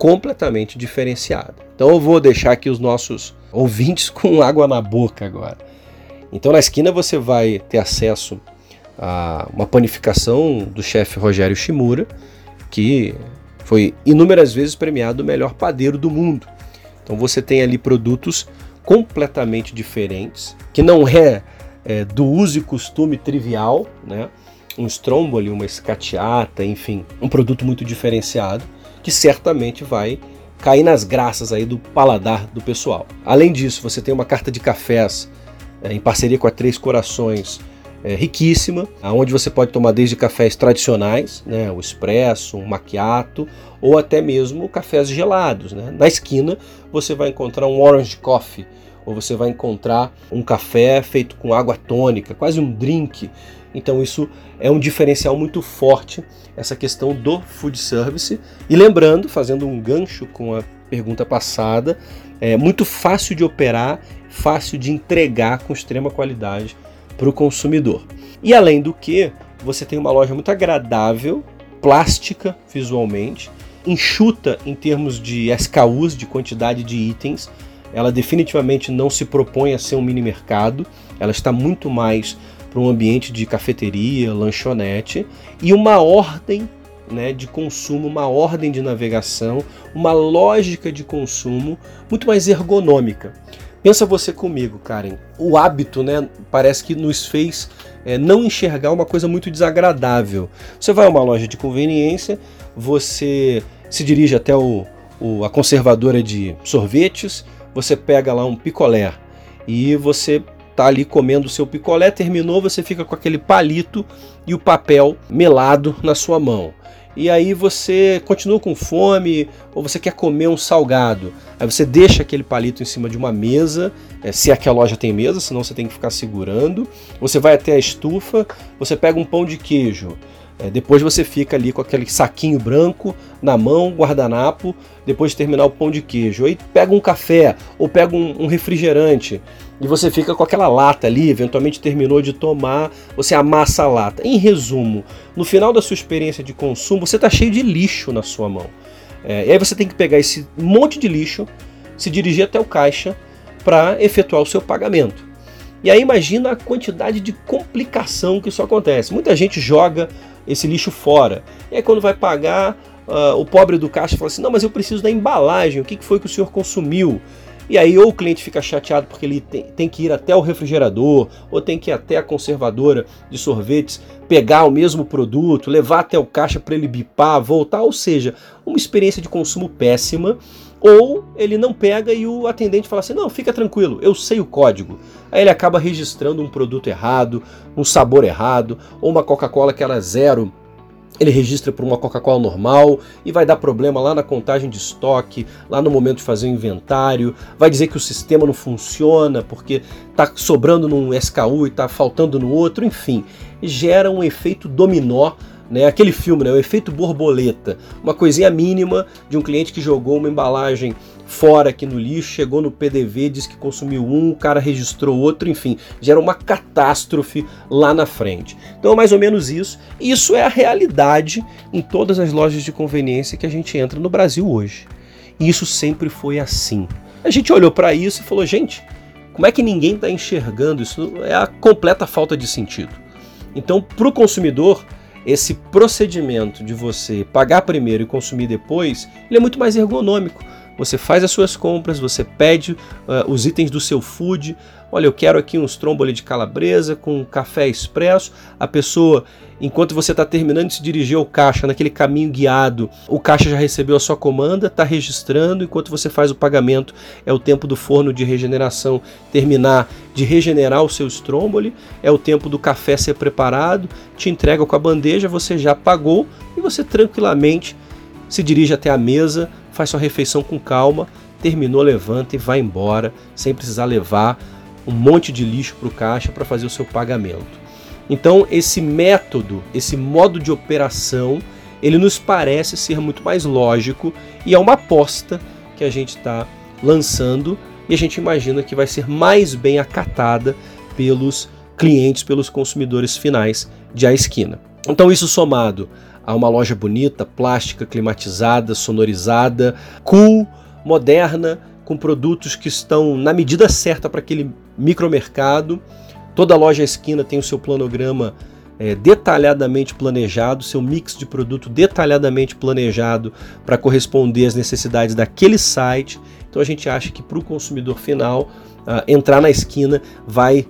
completamente diferenciada. Então eu vou deixar aqui os nossos ouvintes com água na boca agora. Então na esquina você vai ter acesso a uma panificação do chefe Rogério Shimura, que foi inúmeras vezes premiado o melhor padeiro do mundo. Então você tem ali produtos completamente diferentes, que não é, é do uso e costume trivial, né? Um stromboli, uma escatiata, enfim, um produto muito diferenciado, que certamente vai cair nas graças aí do paladar do pessoal. Além disso, você tem uma carta de cafés é, em parceria com a Três Corações, é, riquíssima, onde você pode tomar desde cafés tradicionais, né, o expresso, um macchiato, ou até mesmo cafés gelados. Né? Na esquina você vai encontrar um orange coffee, ou você vai encontrar um café feito com água tônica, quase um drink. Então isso é um diferencial muito forte, essa questão do food service. E lembrando, fazendo um gancho com a pergunta passada, é muito fácil de operar, fácil de entregar com extrema qualidade para o consumidor. E além do que, você tem uma loja muito agradável, plástica visualmente, enxuta em termos de SKUs, de quantidade de itens. Ela definitivamente não se propõe a ser um mini mercado, ela está muito mais para um ambiente de cafeteria, lanchonete e uma ordem né, de consumo, uma ordem de navegação, uma lógica de consumo muito mais ergonômica. Pensa você comigo, Karen. O hábito, né, parece que nos fez é, não enxergar uma coisa muito desagradável. Você vai a uma loja de conveniência, você se dirige até o, o, a conservadora de sorvetes, você pega lá um picolé e você tá ali comendo o seu picolé, terminou, você fica com aquele palito e o papel melado na sua mão. E aí você continua com fome ou você quer comer um salgado. Aí você deixa aquele palito em cima de uma mesa, é, se é que a loja tem mesa, senão você tem que ficar segurando. Você vai até a estufa, você pega um pão de queijo. É, depois você fica ali com aquele saquinho branco na mão, guardanapo, depois de terminar o pão de queijo. Aí pega um café ou pega um, um refrigerante e você fica com aquela lata ali, eventualmente terminou de tomar, você amassa a lata. Em resumo, no final da sua experiência de consumo, você está cheio de lixo na sua mão. É, e aí você tem que pegar esse monte de lixo, se dirigir até o caixa, para efetuar o seu pagamento. E aí imagina a quantidade de complicação que isso acontece. Muita gente joga esse lixo fora. E aí quando vai pagar, uh, o pobre do caixa fala assim: não, mas eu preciso da embalagem, o que foi que o senhor consumiu? E aí ou o cliente fica chateado porque ele tem, tem, que ir até o refrigerador, ou tem que ir até a conservadora de sorvetes, pegar o mesmo produto, levar até o caixa para ele bipar, voltar, ou seja, uma experiência de consumo péssima. Ou ele não pega e o atendente fala assim: não, fica tranquilo, eu sei o código. Aí ele acaba registrando um produto errado, um sabor errado, ou uma Coca-Cola que era zero ele registra por uma Coca-Cola normal e vai dar problema lá na contagem de estoque, lá no momento de fazer o inventário, vai dizer que o sistema não funciona porque está sobrando num SKU e está faltando no outro, enfim, gera um efeito dominó né? Aquele filme, né? o efeito borboleta, uma coisinha mínima de um cliente que jogou uma embalagem fora aqui no lixo, chegou no PDV, disse que consumiu um, o cara registrou outro, enfim, gera uma catástrofe lá na frente. Então é mais ou menos isso. Isso é a realidade em todas as lojas de conveniência que a gente entra no Brasil hoje. E isso sempre foi assim. A gente olhou para isso e falou, gente, como é que ninguém está enxergando isso? É a completa falta de sentido. Então, para o consumidor, esse procedimento de você pagar primeiro e consumir depois, ele é muito mais ergonômico. Você faz as suas compras, você pede uh, os itens do seu food. Olha, eu quero aqui uns tromboli de calabresa com café expresso. A pessoa, enquanto você está terminando de se dirigir ao caixa, naquele caminho guiado, o caixa já recebeu a sua comanda, está registrando. Enquanto você faz o pagamento, é o tempo do forno de regeneração terminar de regenerar o seu stromboli, é o tempo do café ser preparado, te entrega com a bandeja, você já pagou e você tranquilamente se dirige até a mesa faz sua refeição com calma, terminou, levanta e vai embora, sem precisar levar um monte de lixo para o caixa para fazer o seu pagamento. Então, esse método, esse modo de operação, ele nos parece ser muito mais lógico e é uma aposta que a gente está lançando e a gente imagina que vai ser mais bem acatada pelos clientes, pelos consumidores finais de A Esquina. Então, isso somado a uma loja bonita, plástica, climatizada, sonorizada, cool, moderna, com produtos que estão na medida certa para aquele micromercado. Toda loja esquina tem o seu planograma é, detalhadamente planejado, seu mix de produto detalhadamente planejado para corresponder às necessidades daquele site. Então a gente acha que para o consumidor final, uh, entrar na esquina vai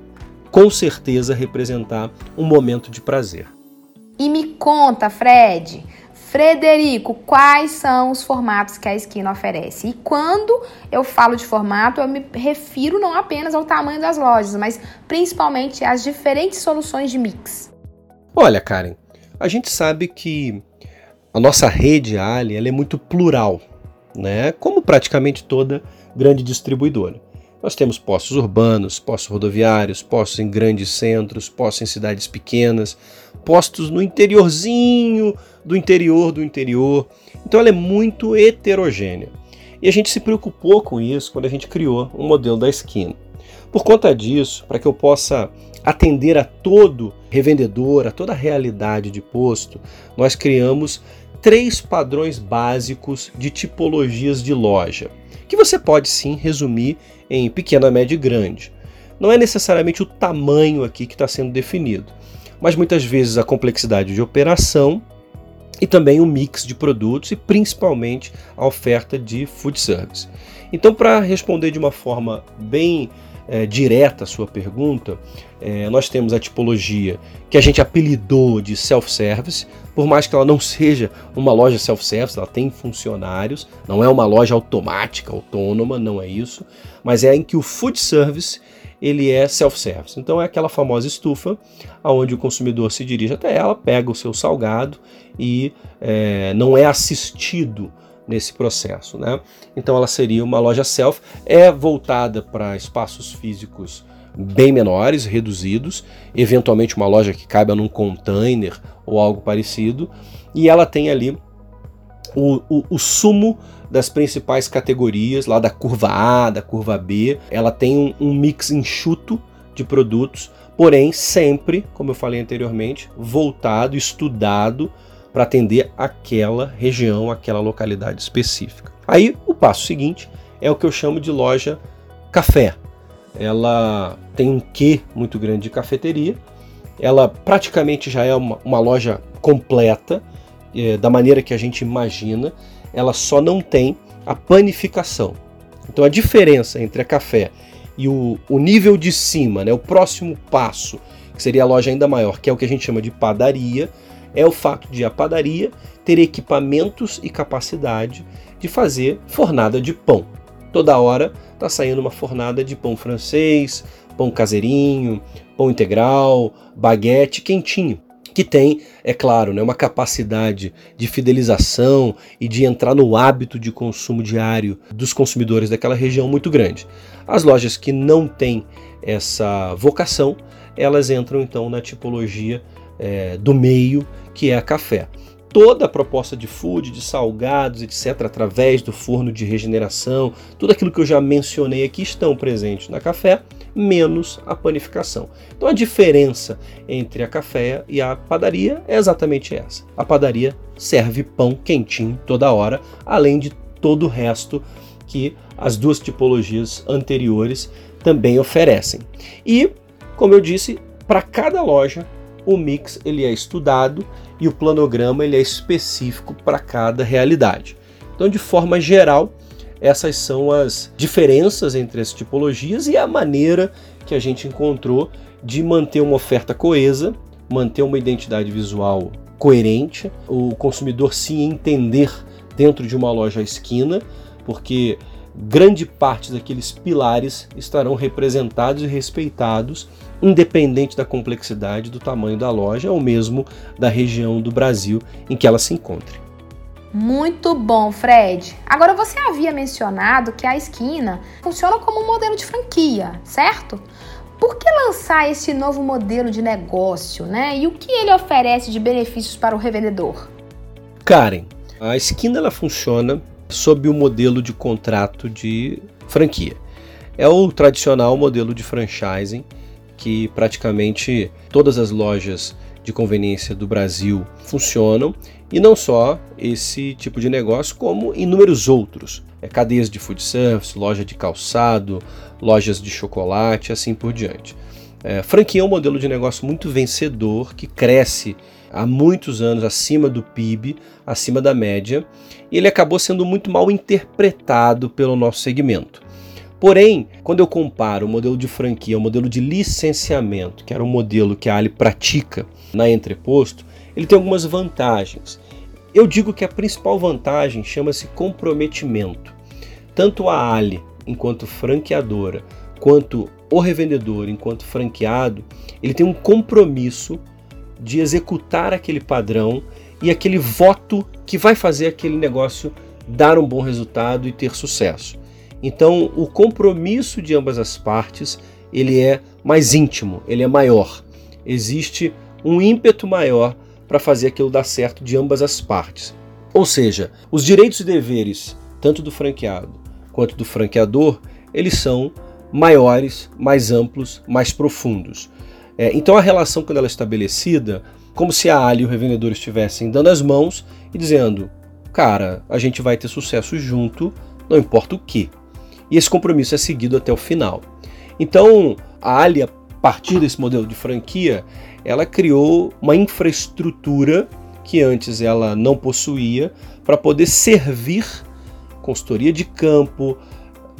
com certeza representar um momento de prazer. E me conta, Fred, Frederico, quais são os formatos que a esquina oferece? E quando eu falo de formato, eu me refiro não apenas ao tamanho das lojas, mas principalmente às diferentes soluções de mix. Olha, Karen, a gente sabe que a nossa rede Ali é muito plural, né? Como praticamente toda grande distribuidora. Nós temos postos urbanos, postos rodoviários, postos em grandes centros, postos em cidades pequenas, postos no interiorzinho do interior do interior. Então ela é muito heterogênea. E a gente se preocupou com isso quando a gente criou o um modelo da esquina. Por conta disso, para que eu possa atender a todo revendedor, a toda a realidade de posto, nós criamos três padrões básicos de tipologias de loja, que você pode sim resumir em pequena, média e grande. Não é necessariamente o tamanho aqui que está sendo definido, mas muitas vezes a complexidade de operação e também o mix de produtos e principalmente a oferta de food service. Então, para responder de uma forma bem é, direta a sua pergunta, é, nós temos a tipologia que a gente apelidou de self-service, por mais que ela não seja uma loja self-service, ela tem funcionários, não é uma loja automática, autônoma, não é isso, mas é em que o food service ele é self-service. Então é aquela famosa estufa aonde o consumidor se dirige até ela, pega o seu salgado e é, não é assistido nesse processo. Né? Então ela seria uma loja self, é voltada para espaços físicos bem menores, reduzidos, eventualmente uma loja que caiba num container ou algo parecido, e ela tem ali o, o, o sumo das principais categorias, lá da curva A, da curva B. Ela tem um, um mix enxuto de produtos, porém sempre, como eu falei anteriormente, voltado, estudado para atender aquela região, aquela localidade específica. Aí o passo seguinte é o que eu chamo de loja café, ela tem um quê muito grande de cafeteria. Ela praticamente já é uma, uma loja completa, é, da maneira que a gente imagina. Ela só não tem a panificação. Então a diferença entre a café e o, o nível de cima, né, o próximo passo, que seria a loja ainda maior, que é o que a gente chama de padaria, é o fato de a padaria ter equipamentos e capacidade de fazer fornada de pão. Toda hora está saindo uma fornada de pão francês, pão caseirinho, pão integral, baguete quentinho, que tem, é claro, né, uma capacidade de fidelização e de entrar no hábito de consumo diário dos consumidores daquela região muito grande. As lojas que não têm essa vocação, elas entram então na tipologia é, do meio, que é a café toda a proposta de food, de salgados, etc., através do forno de regeneração, tudo aquilo que eu já mencionei aqui estão presentes na café, menos a panificação. Então a diferença entre a café e a padaria é exatamente essa. A padaria serve pão quentinho toda hora, além de todo o resto que as duas tipologias anteriores também oferecem. E, como eu disse, para cada loja o mix ele é estudado e o planograma ele é específico para cada realidade. Então, de forma geral, essas são as diferenças entre as tipologias e a maneira que a gente encontrou de manter uma oferta coesa, manter uma identidade visual coerente, o consumidor se entender dentro de uma loja à esquina, porque grande parte daqueles pilares estarão representados e respeitados, independente da complexidade do tamanho da loja ou mesmo da região do Brasil em que ela se encontre. Muito bom, Fred. Agora você havia mencionado que a esquina funciona como um modelo de franquia, certo? Por que lançar esse novo modelo de negócio, né? E o que ele oferece de benefícios para o revendedor? Karen, a esquina ela funciona sob o modelo de contrato de franquia. É o tradicional modelo de franchising que praticamente todas as lojas de conveniência do Brasil funcionam e não só esse tipo de negócio, como inúmeros outros. É, cadeias de food service, loja de calçado, lojas de chocolate, assim por diante. É, franquia é um modelo de negócio muito vencedor que cresce há muitos anos acima do PIB, acima da média, e ele acabou sendo muito mal interpretado pelo nosso segmento. Porém, quando eu comparo o modelo de franquia ao modelo de licenciamento, que era o modelo que a Ali pratica na Entreposto, ele tem algumas vantagens. Eu digo que a principal vantagem chama-se comprometimento. Tanto a Ali, enquanto franqueadora, quanto o revendedor, enquanto franqueado, ele tem um compromisso de executar aquele padrão e aquele voto que vai fazer aquele negócio dar um bom resultado e ter sucesso. Então, o compromisso de ambas as partes, ele é mais íntimo, ele é maior. Existe um ímpeto maior para fazer aquilo dar certo de ambas as partes. Ou seja, os direitos e deveres, tanto do franqueado quanto do franqueador, eles são maiores, mais amplos, mais profundos. É, então a relação, quando ela é estabelecida, como se a Ali e o revendedor estivessem dando as mãos e dizendo: cara, a gente vai ter sucesso junto, não importa o que. E esse compromisso é seguido até o final. Então a Ali, a partir desse modelo de franquia, ela criou uma infraestrutura que antes ela não possuía para poder servir consultoria de campo,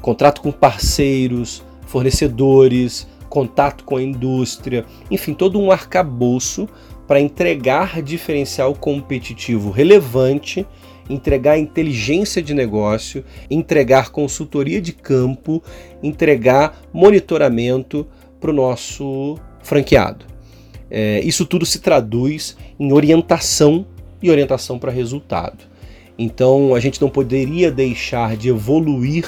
contrato com parceiros, fornecedores, contato com a indústria, enfim, todo um arcabouço para entregar diferencial competitivo relevante, entregar inteligência de negócio, entregar consultoria de campo, entregar monitoramento para o nosso franqueado. É, isso tudo se traduz em orientação e orientação para resultado. Então a gente não poderia deixar de evoluir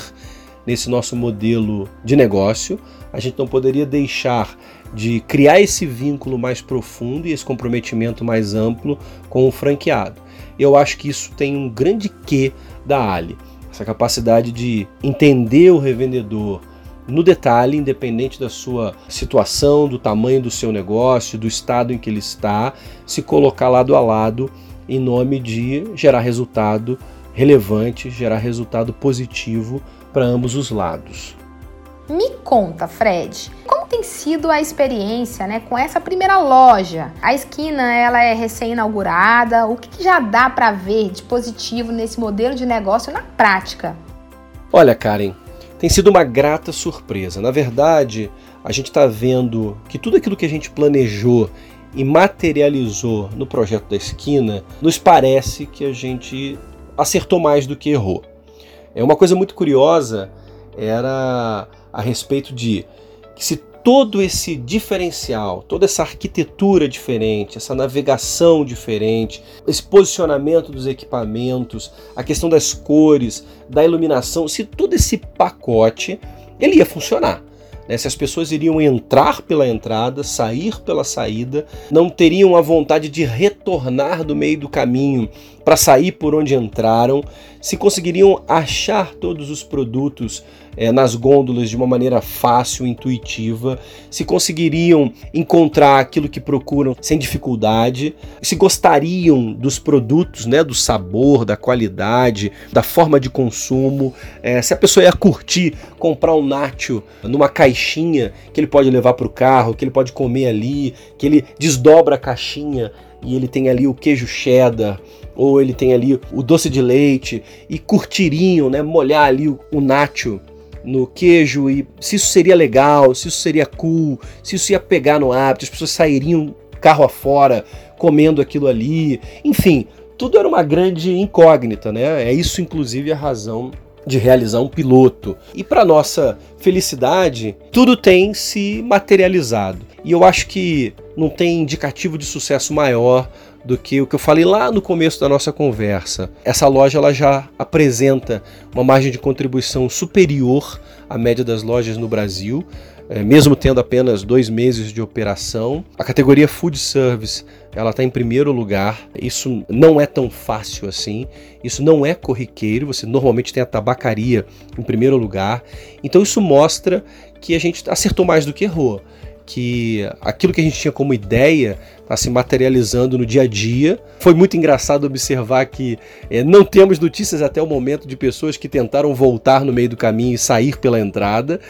nesse nosso modelo de negócio, a gente não poderia deixar de criar esse vínculo mais profundo e esse comprometimento mais amplo com o franqueado. Eu acho que isso tem um grande quê da Ali, essa capacidade de entender o revendedor no detalhe, independente da sua situação, do tamanho do seu negócio, do estado em que ele está, se colocar lado a lado em nome de gerar resultado relevante, gerar resultado positivo para ambos os lados. Me conta, Fred, como tem sido a experiência né, com essa primeira loja? A esquina ela é recém-inaugurada, o que, que já dá para ver de positivo nesse modelo de negócio na prática? Olha, Karen, tem sido uma grata surpresa. Na verdade, a gente está vendo que tudo aquilo que a gente planejou e materializou no projeto da esquina, nos parece que a gente acertou mais do que errou. É uma coisa muito curiosa era a respeito de que se todo esse diferencial, toda essa arquitetura diferente, essa navegação diferente, esse posicionamento dos equipamentos, a questão das cores, da iluminação, se todo esse pacote ele ia funcionar. Né? Se as pessoas iriam entrar pela entrada, sair pela saída, não teriam a vontade de retornar do meio do caminho para sair por onde entraram, se conseguiriam achar todos os produtos é, nas gôndolas de uma maneira fácil, intuitiva, se conseguiriam encontrar aquilo que procuram sem dificuldade, se gostariam dos produtos, né, do sabor, da qualidade, da forma de consumo, é, se a pessoa ia curtir comprar um nacho numa caixinha que ele pode levar para o carro, que ele pode comer ali, que ele desdobra a caixinha e ele tem ali o queijo cheddar, ou ele tem ali o doce de leite e curtiriam, né, molhar ali o, o nacho no queijo e se isso seria legal, se isso seria cool, se isso ia pegar no hábito, as pessoas sairiam carro afora comendo aquilo ali, enfim, tudo era uma grande incógnita, né? É isso inclusive a razão de realizar um piloto. E para nossa felicidade, tudo tem se materializado. E eu acho que não tem indicativo de sucesso maior do que o que eu falei lá no começo da nossa conversa. Essa loja ela já apresenta uma margem de contribuição superior à média das lojas no Brasil, é, mesmo tendo apenas dois meses de operação. A categoria Food Service ela está em primeiro lugar. Isso não é tão fácil assim. Isso não é corriqueiro. Você normalmente tem a tabacaria em primeiro lugar. Então isso mostra que a gente acertou mais do que errou que aquilo que a gente tinha como ideia está se materializando no dia a dia. Foi muito engraçado observar que é, não temos notícias até o momento de pessoas que tentaram voltar no meio do caminho e sair pela entrada.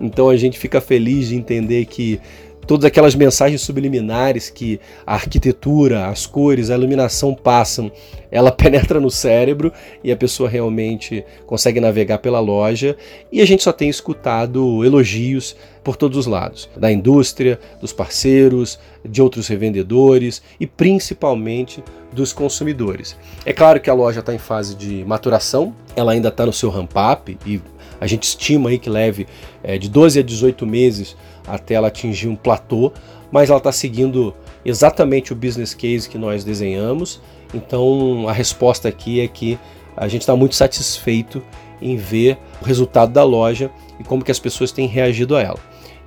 Então a gente fica feliz de entender que todas aquelas mensagens subliminares que a arquitetura, as cores, a iluminação passam, ela penetra no cérebro e a pessoa realmente consegue navegar pela loja. E a gente só tem escutado elogios por todos os lados, da indústria, dos parceiros, de outros revendedores e principalmente dos consumidores. É claro que a loja está em fase de maturação, ela ainda está no seu ramp-up e a gente estima aí que leve é, de 12 a 18 meses até ela atingir um platô, mas ela está seguindo exatamente o business case que nós desenhamos. Então a resposta aqui é que a gente está muito satisfeito em ver o resultado da loja e como que as pessoas têm reagido a ela.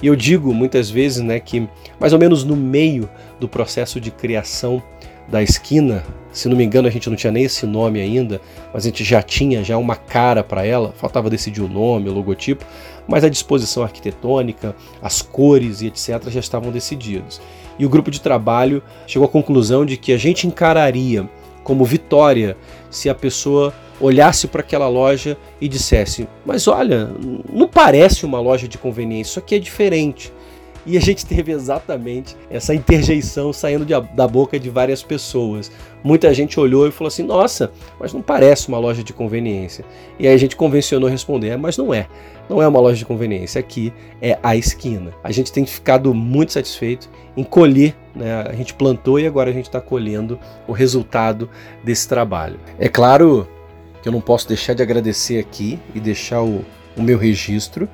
E eu digo muitas vezes né, que mais ou menos no meio do processo de criação da esquina, se não me engano a gente não tinha nem esse nome ainda, mas a gente já tinha já uma cara para ela, faltava decidir o nome, o logotipo, mas a disposição arquitetônica, as cores e etc já estavam decididos. E o grupo de trabalho chegou à conclusão de que a gente encararia como vitória se a pessoa olhasse para aquela loja e dissesse: Mas olha, não parece uma loja de conveniência, isso aqui é diferente. E a gente teve exatamente essa interjeição saindo de, da boca de várias pessoas. Muita gente olhou e falou assim: Nossa, mas não parece uma loja de conveniência. E aí a gente convencionou responder: é, Mas não é. Não é uma loja de conveniência. Aqui é a esquina. A gente tem ficado muito satisfeito em colher. Né? A gente plantou e agora a gente está colhendo o resultado desse trabalho. É claro que eu não posso deixar de agradecer aqui e deixar o, o meu registro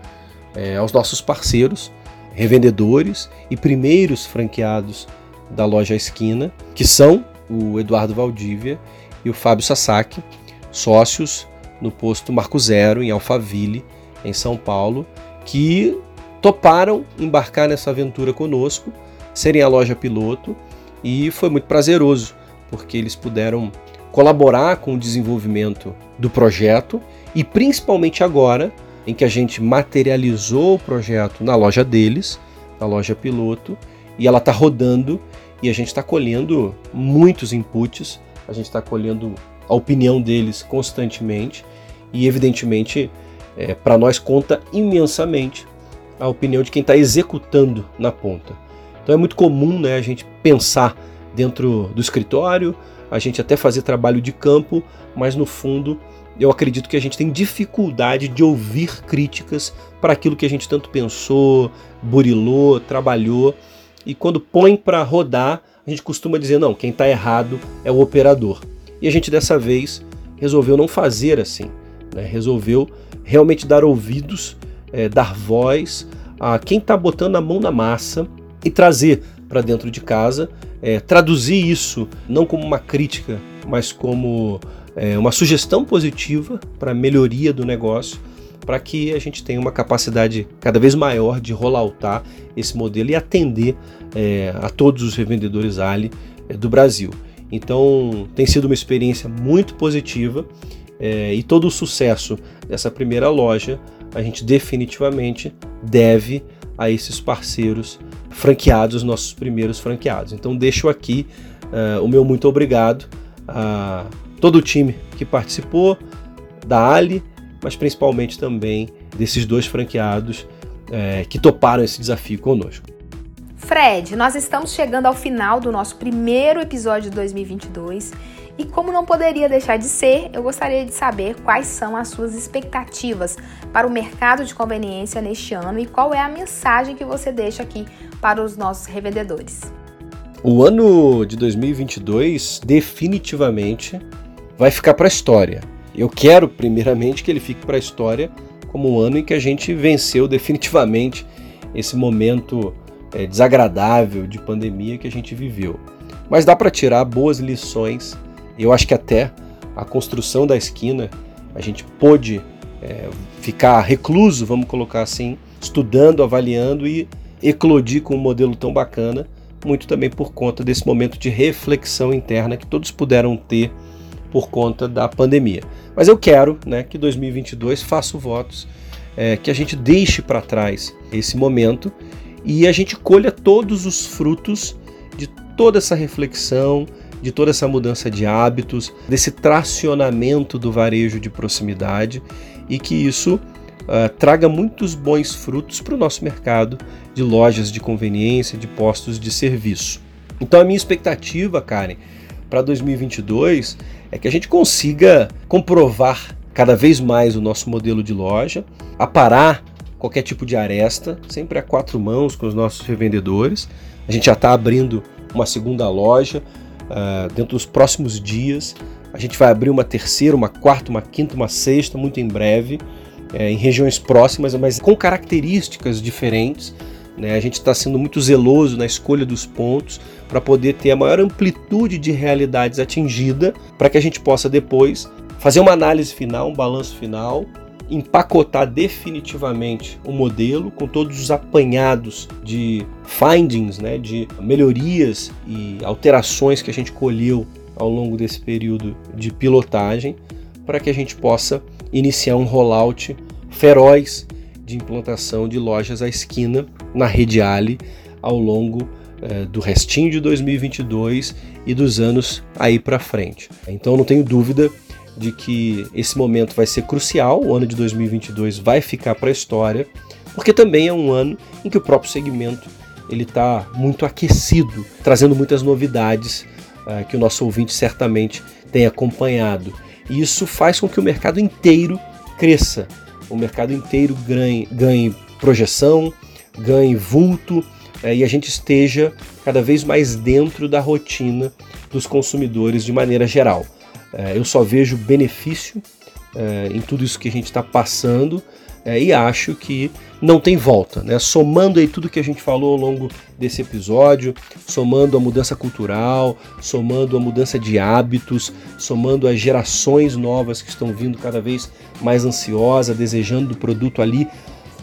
é, aos nossos parceiros revendedores e primeiros franqueados da loja Esquina, que são o Eduardo Valdívia e o Fábio Sasaki, sócios no posto Marco Zero, em Alphaville, em São Paulo, que toparam embarcar nessa aventura conosco, serem a loja piloto, e foi muito prazeroso, porque eles puderam colaborar com o desenvolvimento do projeto e principalmente agora em que a gente materializou o projeto na loja deles, na loja piloto, e ela está rodando e a gente está colhendo muitos inputs, a gente está colhendo a opinião deles constantemente e, evidentemente, é, para nós conta imensamente a opinião de quem está executando na ponta. Então é muito comum né, a gente pensar dentro do escritório, a gente até fazer trabalho de campo, mas no fundo eu acredito que a gente tem dificuldade de ouvir críticas para aquilo que a gente tanto pensou, burilou, trabalhou. E quando põe para rodar, a gente costuma dizer: não, quem está errado é o operador. E a gente dessa vez resolveu não fazer assim, né? resolveu realmente dar ouvidos, é, dar voz a quem está botando a mão na massa e trazer para dentro de casa, é, traduzir isso não como uma crítica, mas como é, uma sugestão positiva para melhoria do negócio, para que a gente tenha uma capacidade cada vez maior de rolloutar esse modelo e atender é, a todos os revendedores Ali é, do Brasil. Então tem sido uma experiência muito positiva é, e todo o sucesso dessa primeira loja a gente definitivamente deve a esses parceiros franqueados, nossos primeiros franqueados. Então deixo aqui uh, o meu muito obrigado a todo o time que participou, da Ali, mas principalmente também desses dois franqueados é, que toparam esse desafio conosco. Fred, nós estamos chegando ao final do nosso primeiro episódio de 2022 e, como não poderia deixar de ser, eu gostaria de saber quais são as suas expectativas para o mercado de conveniência neste ano e qual é a mensagem que você deixa aqui para os nossos revendedores. O ano de 2022 definitivamente vai ficar para a história. Eu quero, primeiramente, que ele fique para a história como um ano em que a gente venceu definitivamente esse momento é, desagradável de pandemia que a gente viveu. Mas dá para tirar boas lições. Eu acho que até a construção da esquina a gente pôde é, ficar recluso, vamos colocar assim, estudando, avaliando e eclodir com um modelo tão bacana, muito também por conta desse momento de reflexão interna que todos puderam ter por conta da pandemia. Mas eu quero né, que 2022 faça votos, é, que a gente deixe para trás esse momento e a gente colha todos os frutos de toda essa reflexão, de toda essa mudança de hábitos, desse tracionamento do varejo de proximidade e que isso uh, traga muitos bons frutos para o nosso mercado de lojas de conveniência, de postos de serviço. Então a minha expectativa, Karen, para 2022 é que a gente consiga comprovar cada vez mais o nosso modelo de loja, aparar qualquer tipo de aresta, sempre a quatro mãos com os nossos revendedores. A gente já está abrindo uma segunda loja uh, dentro dos próximos dias. A gente vai abrir uma terceira, uma quarta, uma quinta, uma sexta, muito em breve, é, em regiões próximas, mas com características diferentes. Né? A gente está sendo muito zeloso na escolha dos pontos para poder ter a maior amplitude de realidades atingida, para que a gente possa depois fazer uma análise final, um balanço final, empacotar definitivamente o modelo com todos os apanhados de findings, né, de melhorias e alterações que a gente colheu ao longo desse período de pilotagem, para que a gente possa iniciar um rollout feroz de implantação de lojas à esquina na rede Ali ao longo eh, do restinho de 2022 e dos anos aí para frente. Então não tenho dúvida de que esse momento vai ser crucial, o ano de 2022 vai ficar para a história, porque também é um ano em que o próprio segmento ele está muito aquecido, trazendo muitas novidades uh, que o nosso ouvinte certamente tem acompanhado. E isso faz com que o mercado inteiro cresça, o mercado inteiro ganhe, ganhe projeção, ganhe vulto é, e a gente esteja cada vez mais dentro da rotina dos consumidores de maneira geral. É, eu só vejo benefício é, em tudo isso que a gente está passando é, e acho que não tem volta, né? Somando aí tudo que a gente falou ao longo desse episódio, somando a mudança cultural, somando a mudança de hábitos, somando as gerações novas que estão vindo cada vez mais ansiosas, desejando o produto ali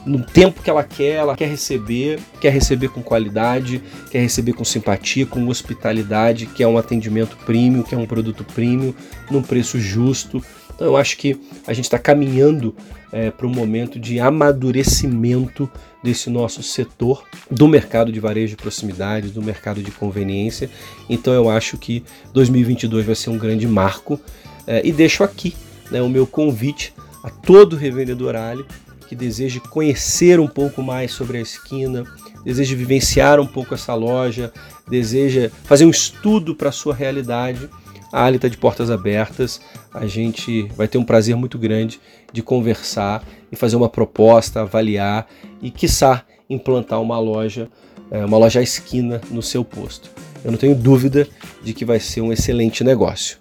no tempo que ela quer, ela quer receber, quer receber com qualidade, quer receber com simpatia, com hospitalidade, que é um atendimento premium, que é um produto premium, num preço justo. Então eu acho que a gente está caminhando é, para um momento de amadurecimento desse nosso setor do mercado de varejo de proximidade, do mercado de conveniência. Então eu acho que 2022 vai ser um grande marco é, e deixo aqui né, o meu convite a todo revendedor Ali que deseja conhecer um pouco mais sobre a esquina, deseja vivenciar um pouco essa loja, deseja fazer um estudo para a sua realidade, a Ali está de portas abertas. A gente vai ter um prazer muito grande de conversar e fazer uma proposta, avaliar e, quiçá, implantar uma loja, é, uma loja à esquina no seu posto. Eu não tenho dúvida de que vai ser um excelente negócio.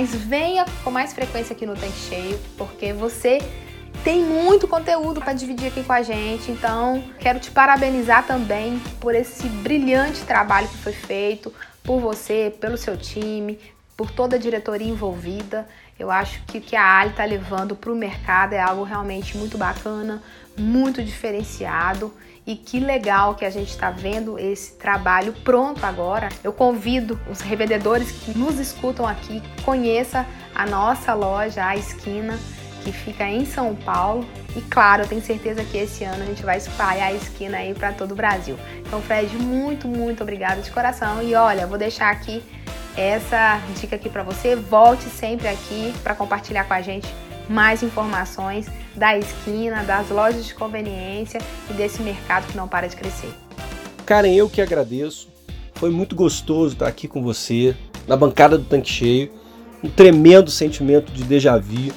Mas venha com mais frequência aqui no Tanque Cheio, porque você tem muito conteúdo para dividir aqui com a gente. Então, quero te parabenizar também por esse brilhante trabalho que foi feito por você, pelo seu time, por toda a diretoria envolvida. Eu acho que o que a Ali está levando para o mercado é algo realmente muito bacana, muito diferenciado e que legal que a gente está vendo esse trabalho pronto agora. Eu convido os revendedores que nos escutam aqui, conheça a nossa loja, a esquina, que fica em São Paulo. E claro, eu tenho certeza que esse ano a gente vai espalhar a esquina aí para todo o Brasil. Então, Fred, muito, muito obrigado de coração. E olha, vou deixar aqui essa dica aqui para você. Volte sempre aqui para compartilhar com a gente mais informações da esquina, das lojas de conveniência e desse mercado que não para de crescer. Karen, eu que agradeço. Foi muito gostoso estar aqui com você, na bancada do Tanque Cheio. Um tremendo sentimento de déjà vu.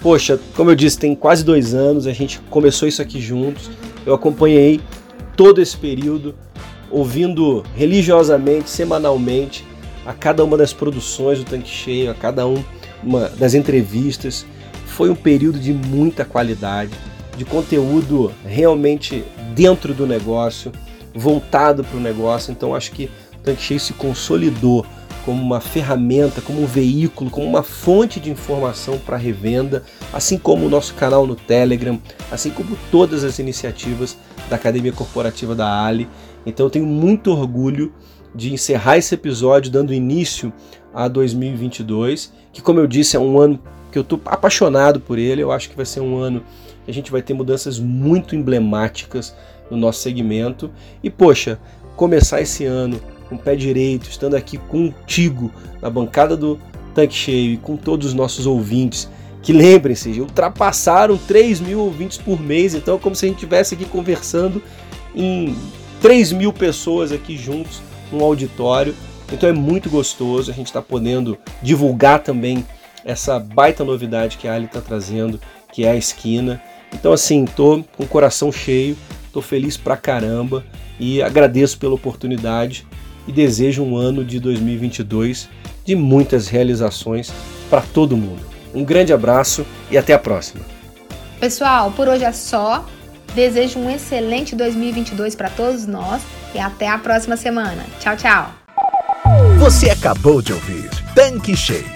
Poxa, como eu disse, tem quase dois anos, a gente começou isso aqui juntos. Eu acompanhei todo esse período, ouvindo religiosamente, semanalmente, a cada uma das produções do Tanque Cheio, a cada uma das entrevistas. Foi um período de muita qualidade, de conteúdo realmente dentro do negócio, voltado para o negócio. Então acho que o Tanque Cheio se consolidou como uma ferramenta, como um veículo, como uma fonte de informação para revenda, assim como o nosso canal no Telegram, assim como todas as iniciativas da Academia Corporativa da Ali. Então eu tenho muito orgulho de encerrar esse episódio dando início a 2022, que como eu disse é um ano que eu estou apaixonado por ele. Eu acho que vai ser um ano que a gente vai ter mudanças muito emblemáticas no nosso segmento. E poxa, começar esse ano com o pé direito, estando aqui contigo na bancada do Tanque Cheio e com todos os nossos ouvintes, que lembrem-se, ultrapassaram 3 mil ouvintes por mês, então é como se a gente estivesse aqui conversando em 3 mil pessoas aqui juntos no auditório. Então é muito gostoso, a gente está podendo divulgar também essa baita novidade que a Ali está trazendo, que é a esquina. Então, assim, tô com o coração cheio, tô feliz pra caramba e agradeço pela oportunidade e desejo um ano de 2022 de muitas realizações para todo mundo. Um grande abraço e até a próxima. Pessoal, por hoje é só. Desejo um excelente 2022 para todos nós e até a próxima semana. Tchau, tchau. Você acabou de ouvir Tanque Cheio